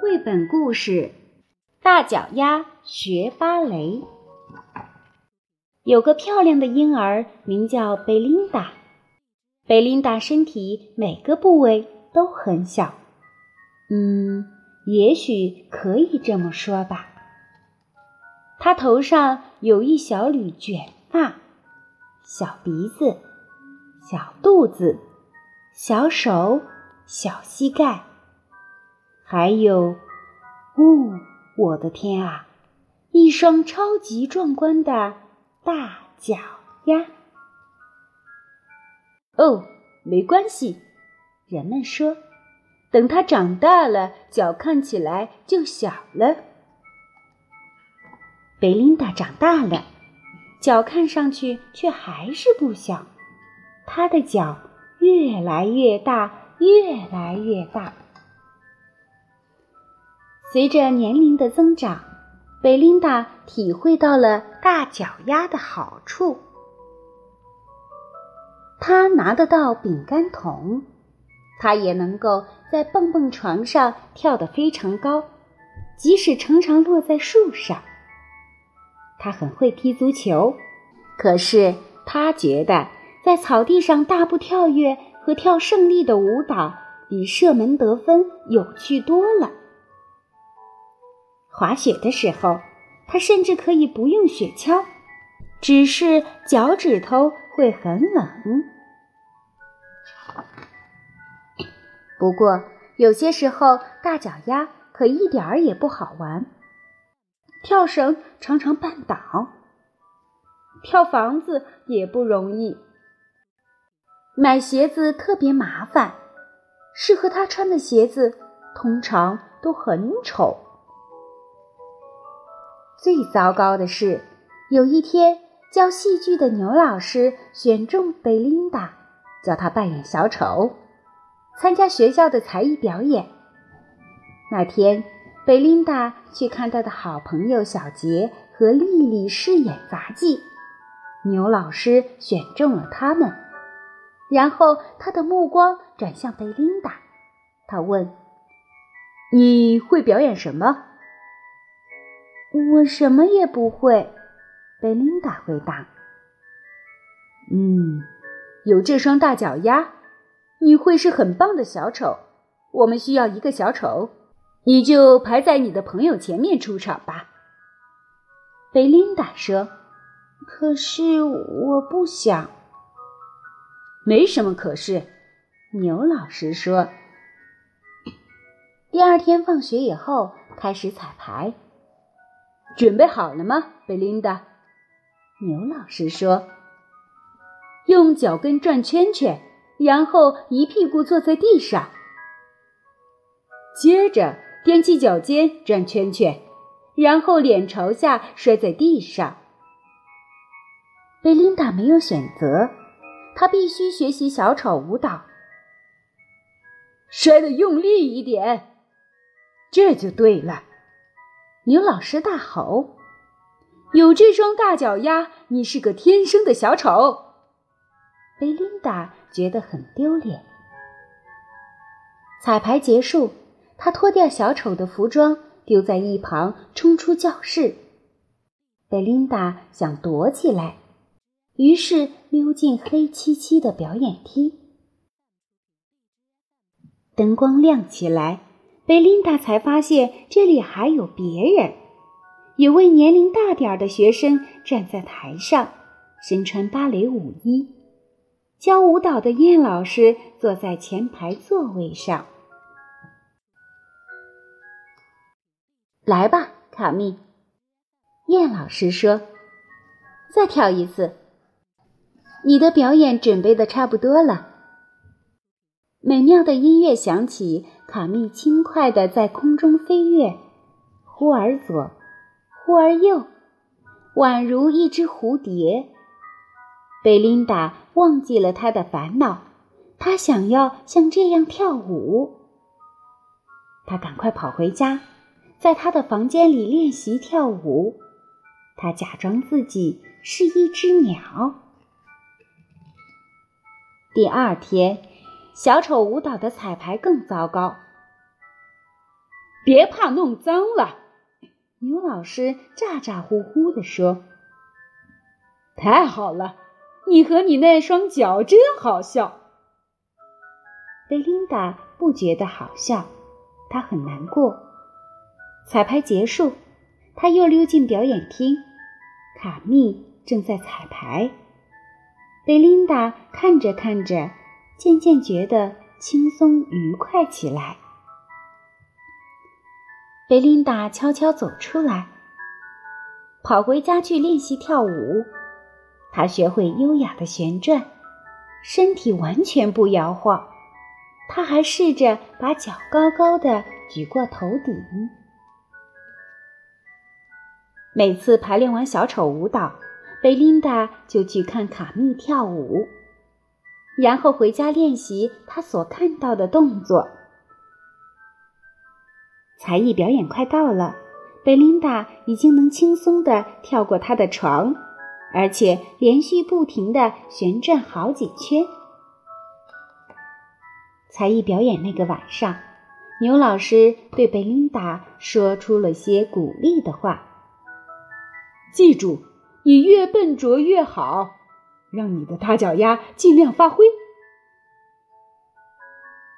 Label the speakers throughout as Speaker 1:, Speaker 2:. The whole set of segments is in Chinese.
Speaker 1: 绘本故事《大脚丫学芭蕾》。有个漂亮的婴儿，名叫贝琳达。贝琳达身体每个部位都很小，嗯，也许可以这么说吧。他头上有一小缕卷发，小鼻子，小肚子，小手，小膝盖，还有，哦，我的天啊，一双超级壮观的大脚丫！哦，没关系，人们说，等它长大了，脚看起来就小了。贝琳达长大了，脚看上去却还是不小，她的脚越来越大，越来越大。随着年龄的增长，贝琳达体会到了大脚丫的好处。她拿得到饼干桶，他也能够在蹦蹦床上跳得非常高，即使常常落在树上。他很会踢足球，可是他觉得在草地上大步跳跃和跳胜利的舞蹈比射门得分有趣多了。滑雪的时候，他甚至可以不用雪橇，只是脚趾头会很冷。不过有些时候，大脚丫可一点儿也不好玩。跳绳常常绊倒，跳房子也不容易。买鞋子特别麻烦，适合他穿的鞋子通常都很丑。最糟糕的是，有一天教戏剧的牛老师选中贝琳达，叫她扮演小丑，参加学校的才艺表演。那天。贝琳达去看她的好朋友小杰和丽丽饰演杂技，牛老师选中了他们，然后他的目光转向贝琳达，他问：“你会表演什么？”“我什么也不会。”贝琳达回答。“嗯，有这双大脚丫，你会是很棒的小丑。我们需要一个小丑。”你就排在你的朋友前面出场吧，贝琳达说。可是我不想。没什么可是，牛老师说。第二天放学以后开始彩排，准备好了吗，贝琳达？牛老师说。用脚跟转圈圈，然后一屁股坐在地上，接着。踮起脚尖转圈圈，然后脸朝下摔在地上。贝琳达没有选择，她必须学习小丑舞蹈。摔得用力一点，这就对了。牛老师大吼：“有这双大脚丫，你是个天生的小丑。”贝琳达觉得很丢脸。彩排结束。他脱掉小丑的服装，丢在一旁，冲出教室。贝琳达想躲起来，于是溜进黑漆漆的表演厅。灯光亮起来，贝琳达才发现这里还有别人。有位年龄大点儿的学生站在台上，身穿芭蕾舞衣。教舞蹈的燕老师坐在前排座位上。来吧，卡密。燕老师说：“再跳一次。你的表演准备的差不多了。”美妙的音乐响起，卡密轻快的在空中飞跃，忽而左，忽而右，宛如一只蝴蝶。贝琳达忘记了他的烦恼，他想要像这样跳舞。他赶快跑回家。在他的房间里练习跳舞。他假装自己是一只鸟。第二天，小丑舞蹈的彩排更糟糕。
Speaker 2: 别怕弄脏了，
Speaker 1: 牛老师咋咋呼呼地说：“
Speaker 2: 太好了，你和你那双脚真好笑。”
Speaker 1: 贝琳达不觉得好笑，她很难过。彩排结束，她又溜进表演厅，卡密正在彩排。贝琳达看着看着，渐渐觉得轻松愉快起来。贝琳达悄悄走出来，跑回家去练习跳舞。他学会优雅的旋转，身体完全不摇晃。他还试着把脚高高的举过头顶。每次排练完小丑舞蹈，贝琳达就去看卡密跳舞，然后回家练习她所看到的动作。才艺表演快到了，贝琳达已经能轻松地跳过她的床，而且连续不停地旋转好几圈。才艺表演那个晚上，牛老师对贝琳达说出了些鼓励的话：“
Speaker 2: 记住，你越笨拙越好，让你的大脚丫尽量发挥。”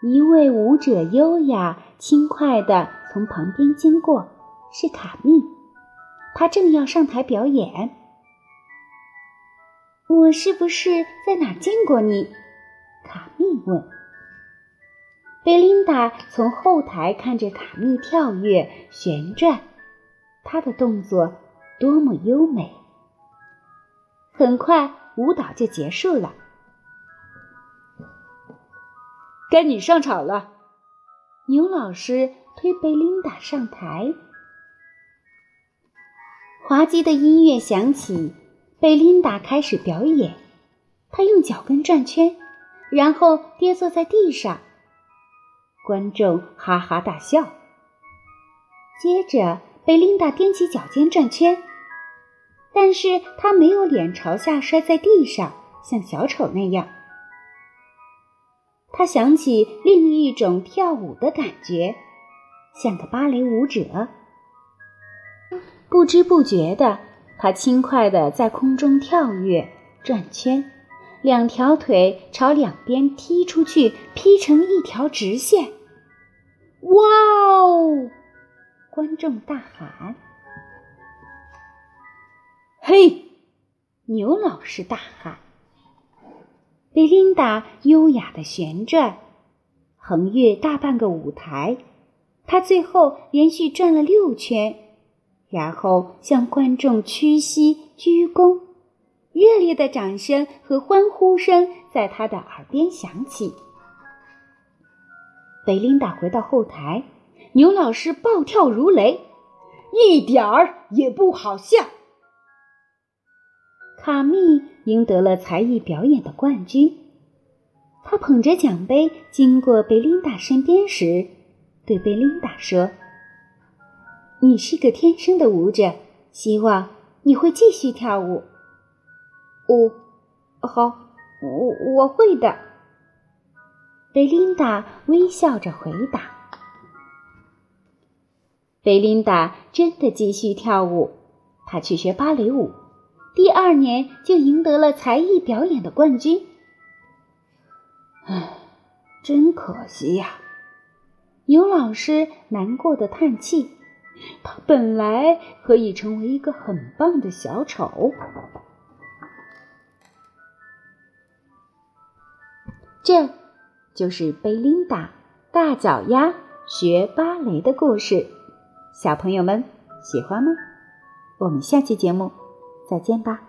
Speaker 1: 一位舞者优雅轻快地从旁边经过，是卡密。他正要上台表演。我是不是在哪见过你？卡密问。贝琳达从后台看着卡密跳跃、旋转，他的动作多么优美。很快，舞蹈就结束了。
Speaker 2: 该你上场了，
Speaker 1: 牛老师推贝琳达上台。滑稽的音乐响起，贝琳达开始表演。她用脚跟转圈，然后跌坐在地上。观众哈哈大笑。接着，贝琳达踮起脚尖转圈，但是她没有脸朝下摔在地上，像小丑那样。他想起另一种跳舞的感觉，像个芭蕾舞者。不知不觉的，他轻快地在空中跳跃、转圈，两条腿朝两边踢出去，劈成一条直线。哇哦！观众大喊：“
Speaker 2: 嘿！”
Speaker 1: 牛老师大喊。贝琳达优雅的旋转，横越大半个舞台。她最后连续转了六圈，然后向观众屈膝鞠躬。热烈的掌声和欢呼声在他的耳边响起。贝琳达回到后台，牛老师暴跳如雷，
Speaker 2: 一点儿也不好笑。
Speaker 1: 卡密赢得了才艺表演的冠军。他捧着奖杯经过贝琳达身边时，对贝琳达说：“你是个天生的舞者，希望你会继续跳舞。”“
Speaker 2: 我，好，我我会的。”
Speaker 1: 贝琳达微笑着回答。贝琳达真的继续跳舞，她去学芭蕾舞。第二年就赢得了才艺表演的冠军。唉，真可惜呀！牛老师难过的叹气。他本来可以成为一个很棒的小丑。这就是贝琳达大脚丫学芭蕾的故事。小朋友们喜欢吗？我们下期节目。再见吧。